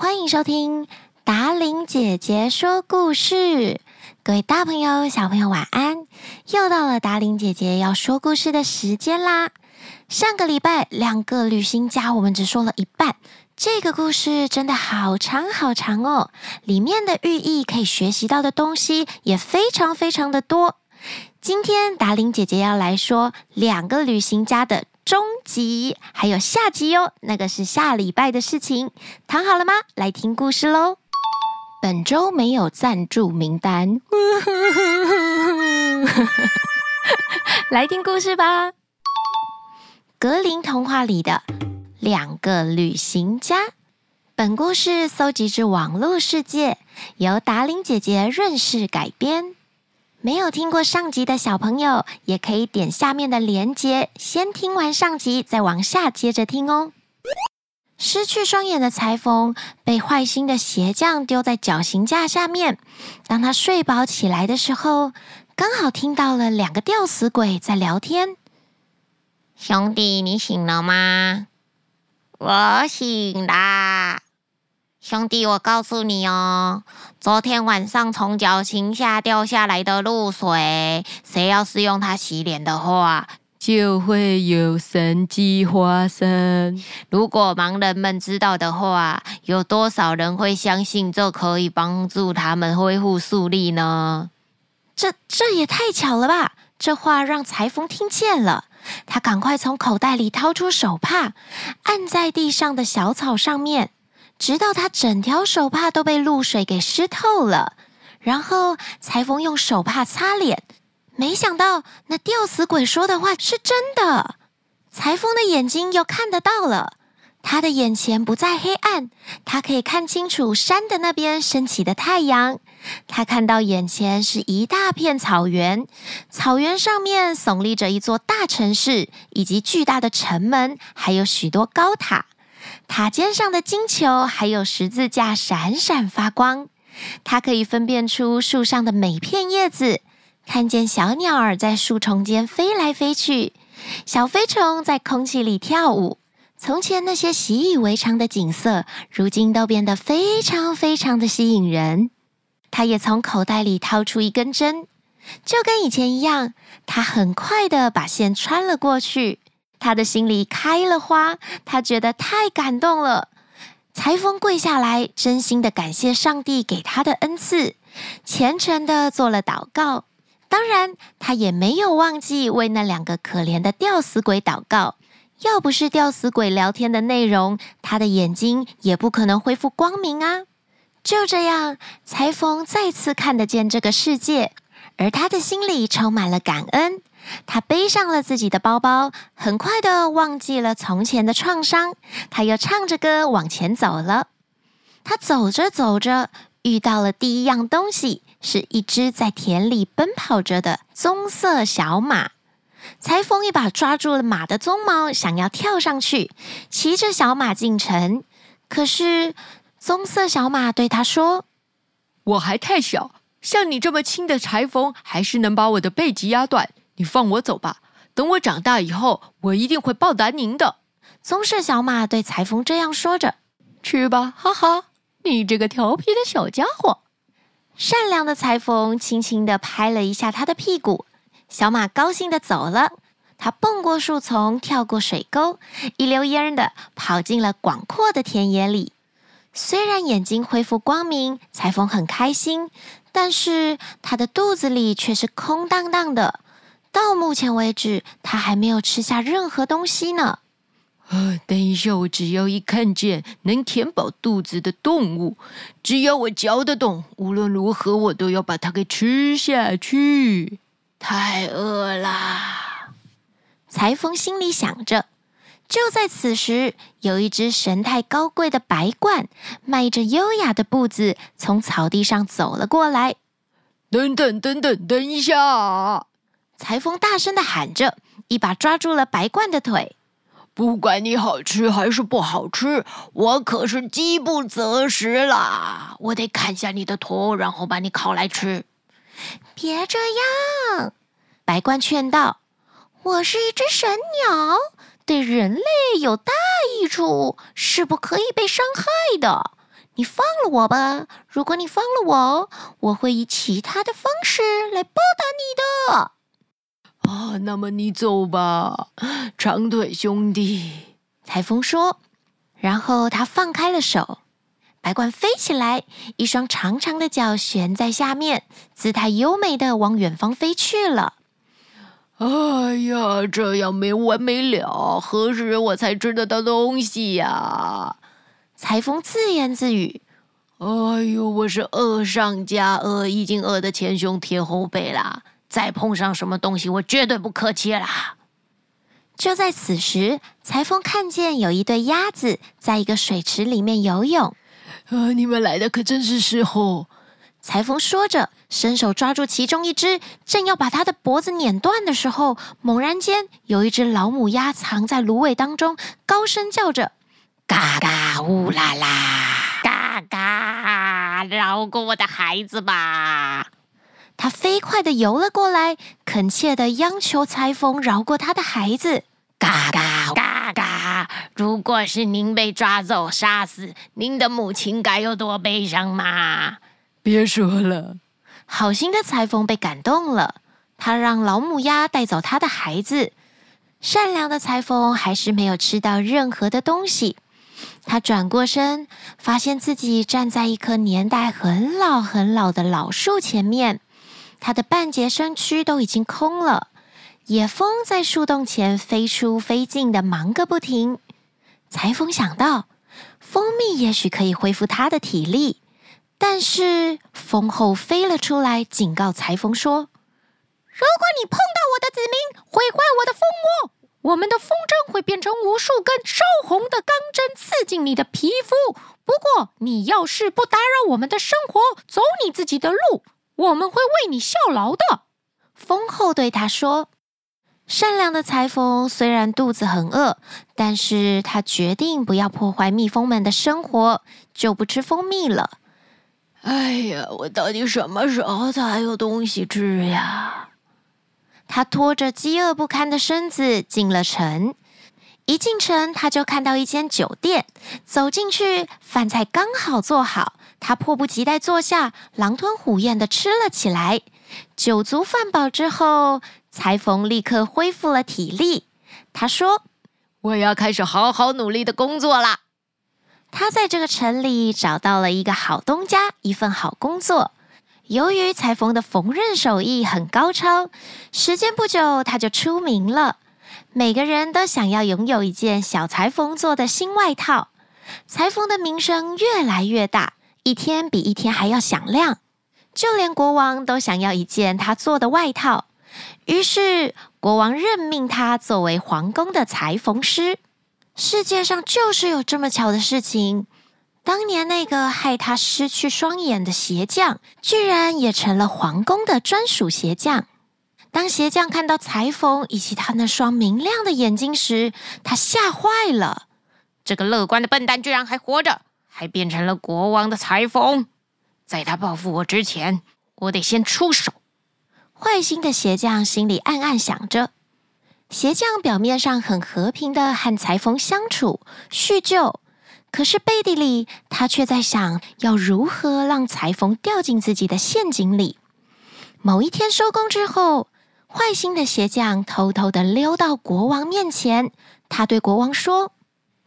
欢迎收听达玲姐姐说故事。各位大朋友、小朋友，晚安！又到了达玲姐姐要说故事的时间啦。上个礼拜，两个旅行家，我们只说了一半。这个故事真的好长好长哦，里面的寓意可以学习到的东西也非常非常的多。今天达玲姐姐要来说两个旅行家的终极，还有下集哟。那个是下礼拜的事情。躺好了吗？来听故事喽。本周没有赞助名单，来听故事吧。格林童话里的两个旅行家。本故事搜集自网络世界，由达玲姐姐润饰改编。没有听过上集的小朋友，也可以点下面的连接，先听完上集，再往下接着听哦。失去双眼的裁缝被坏心的鞋匠丢在绞刑架下面。当他睡饱起来的时候，刚好听到了两个吊死鬼在聊天。兄弟，你醒了吗？我醒啦。兄弟，我告诉你哦，昨天晚上从绞刑下掉下来的露水，谁要是用它洗脸的话，就会有神迹发生。如果盲人们知道的话，有多少人会相信这可以帮助他们恢复视力呢？这这也太巧了吧！这话让裁缝听见了，他赶快从口袋里掏出手帕，按在地上的小草上面。直到他整条手帕都被露水给湿透了，然后裁缝用手帕擦脸，没想到那吊死鬼说的话是真的。裁缝的眼睛又看得到了，他的眼前不再黑暗，他可以看清楚山的那边升起的太阳。他看到眼前是一大片草原，草原上面耸立着一座大城市，以及巨大的城门，还有许多高塔。塔尖上的金球还有十字架闪闪发光，它可以分辨出树上的每片叶子，看见小鸟儿在树丛间飞来飞去，小飞虫在空气里跳舞。从前那些习以为常的景色，如今都变得非常非常的吸引人。他也从口袋里掏出一根针，就跟以前一样，他很快地把线穿了过去。他的心里开了花，他觉得太感动了。裁缝跪下来，真心的感谢上帝给他的恩赐，虔诚的做了祷告。当然，他也没有忘记为那两个可怜的吊死鬼祷告。要不是吊死鬼聊天的内容，他的眼睛也不可能恢复光明啊。就这样，裁缝再次看得见这个世界，而他的心里充满了感恩。他背上了自己的包包，很快的忘记了从前的创伤。他又唱着歌往前走了。他走着走着，遇到了第一样东西，是一只在田里奔跑着的棕色小马。裁缝一把抓住了马的鬃毛，想要跳上去，骑着小马进城。可是棕色小马对他说：“我还太小，像你这么轻的裁缝，还是能把我的背脊压断。”你放我走吧，等我长大以后，我一定会报答您的。棕色小马对裁缝这样说着：“去吧，哈哈，你这个调皮的小家伙。”善良的裁缝轻轻地拍了一下他的屁股，小马高兴地走了。他蹦过树丛，跳过水沟，一溜烟的跑进了广阔的田野里。虽然眼睛恢复光明，裁缝很开心，但是他的肚子里却是空荡荡的。到目前为止，他还没有吃下任何东西呢。啊，等一下，我只要一看见能填饱肚子的动物，只要我嚼得动，无论如何我都要把它给吃下去。太饿啦！裁缝心里想着。就在此时，有一只神态高贵的白鹳，迈着优雅的步子从草地上走了过来。等等等等，等一下！裁缝大声的喊着，一把抓住了白鹳的腿。不管你好吃还是不好吃，我可是饥不择食啦！我得砍下你的头，然后把你烤来吃。别这样，白鹳劝道：“我是一只神鸟，对人类有大益处，是不可以被伤害的。你放了我吧！如果你放了我，我会以其他的方式来报答你的。啊，那么你走吧，长腿兄弟。裁缝说，然后他放开了手，白鹳飞起来，一双长长的脚悬在下面，姿态优美的往远方飞去了。哎呀，这样没完没了，何时我才吃得到东西呀？裁缝自言自语：“哎呦，我是饿上加饿，已经饿得前胸贴后背了。再碰上什么东西，我绝对不客气啦。”就在此时，裁缝看见有一对鸭子在一个水池里面游泳。啊，你们来的可真是时候！裁缝说着，伸手抓住其中一只，正要把它的脖子碾断的时候，猛然间有一只老母鸭藏在芦苇当中，高声叫着。嘎嘎乌拉拉，嘎嘎，饶过我的孩子吧！他飞快地游了过来，恳切地央求裁缝饶过他的孩子。嘎嘎嘎嘎！如果是您被抓走杀死，您的母亲该有多悲伤嘛！别说了，好心的裁缝被感动了，他让老母鸭带走他的孩子。善良的裁缝还是没有吃到任何的东西。他转过身，发现自己站在一棵年代很老很老的老树前面，他的半截身躯都已经空了。野蜂在树洞前飞出飞进的忙个不停。裁缝想到，蜂蜜也许可以恢复他的体力，但是蜂后飞了出来，警告裁缝说：“如果你碰到我的子民，毁坏我的蜂窝。”我们的风筝会变成无数根烧红的钢针，刺进你的皮肤。不过，你要是不打扰我们的生活，走你自己的路，我们会为你效劳的。蜂后对他说：“善良的裁缝虽然肚子很饿，但是他决定不要破坏蜜蜂们的生活，就不吃蜂蜜了。”哎呀，我到底什么时候才有东西吃呀？他拖着饥饿不堪的身子进了城，一进城他就看到一间酒店，走进去，饭菜刚好做好，他迫不及待坐下，狼吞虎咽的吃了起来。酒足饭饱之后，裁缝立刻恢复了体力。他说：“我要开始好好努力的工作啦。”他在这个城里找到了一个好东家，一份好工作。由于裁缝的缝纫手艺很高超，时间不久他就出名了。每个人都想要拥有一件小裁缝做的新外套。裁缝的名声越来越大，一天比一天还要响亮。就连国王都想要一件他做的外套。于是国王任命他作为皇宫的裁缝师。世界上就是有这么巧的事情。当年那个害他失去双眼的鞋匠，居然也成了皇宫的专属鞋匠。当鞋匠看到裁缝以及他那双明亮的眼睛时，他吓坏了。这个乐观的笨蛋居然还活着，还变成了国王的裁缝。在他报复我之前，我得先出手。坏心的鞋匠心里暗暗想着。鞋匠表面上很和平的和裁缝相处叙旧。可是背地里，他却在想要如何让裁缝掉进自己的陷阱里。某一天收工之后，坏心的鞋匠偷偷地溜到国王面前。他对国王说：“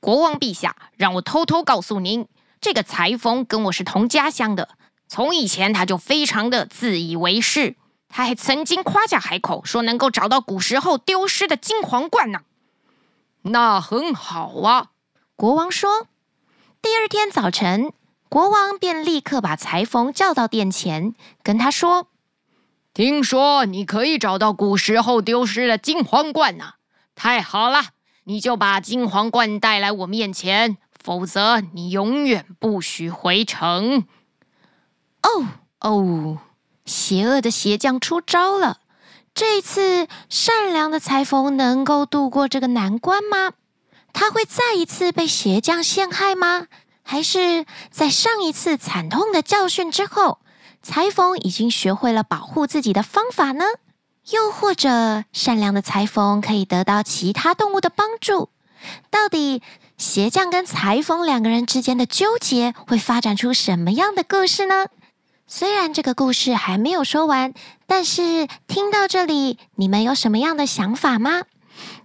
国王陛下，让我偷偷告诉您，这个裁缝跟我是同家乡的。从以前他就非常的自以为是，他还曾经夸下海口，说能够找到古时候丢失的金皇冠呢。”那很好啊，国王说。第二天早晨，国王便立刻把裁缝叫到殿前，跟他说：“听说你可以找到古时候丢失的金皇冠呢，太好了！你就把金皇冠带来我面前，否则你永远不许回城。”哦哦，邪恶的鞋匠出招了！这一次，善良的裁缝能够度过这个难关吗？他会再一次被鞋匠陷害吗？还是在上一次惨痛的教训之后，裁缝已经学会了保护自己的方法呢？又或者，善良的裁缝可以得到其他动物的帮助？到底鞋匠跟裁缝两个人之间的纠结会发展出什么样的故事呢？虽然这个故事还没有说完，但是听到这里，你们有什么样的想法吗？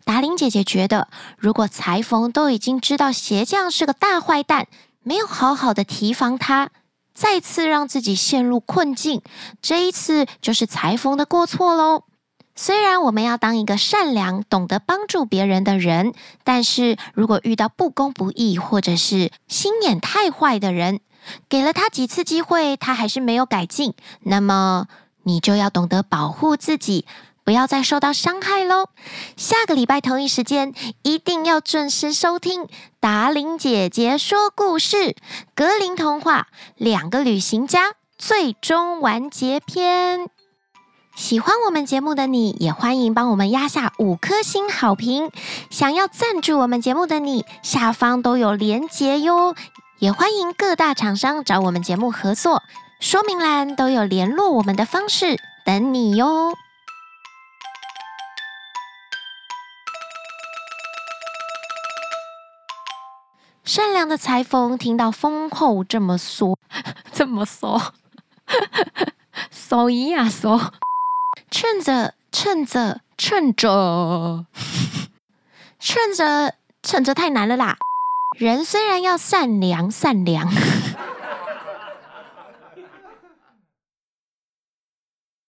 达伶姐姐觉得，如果裁缝都已经知道鞋匠是个大坏蛋，没有好好的提防他，再次让自己陷入困境，这一次就是裁缝的过错喽。虽然我们要当一个善良、懂得帮助别人的人，但是如果遇到不公不义或者是心眼太坏的人，给了他几次机会，他还是没有改进，那么你就要懂得保护自己，不要再受到伤害喽。下个礼拜同一时间，一定要准时收听达伶姐姐说故事《格林童话》两个旅行家最终完结篇。喜欢我们节目的你，也欢迎帮我们压下五颗星好评。想要赞助我们节目的你，下方都有连结哟。也欢迎各大厂商找我们节目合作，说明栏都有联络我们的方式，等你哟。善良的裁缝听到风后这么说，这么说，所以啊说。趁着，趁着，趁着，趁着，趁着太难了啦！人虽然要善良，善良。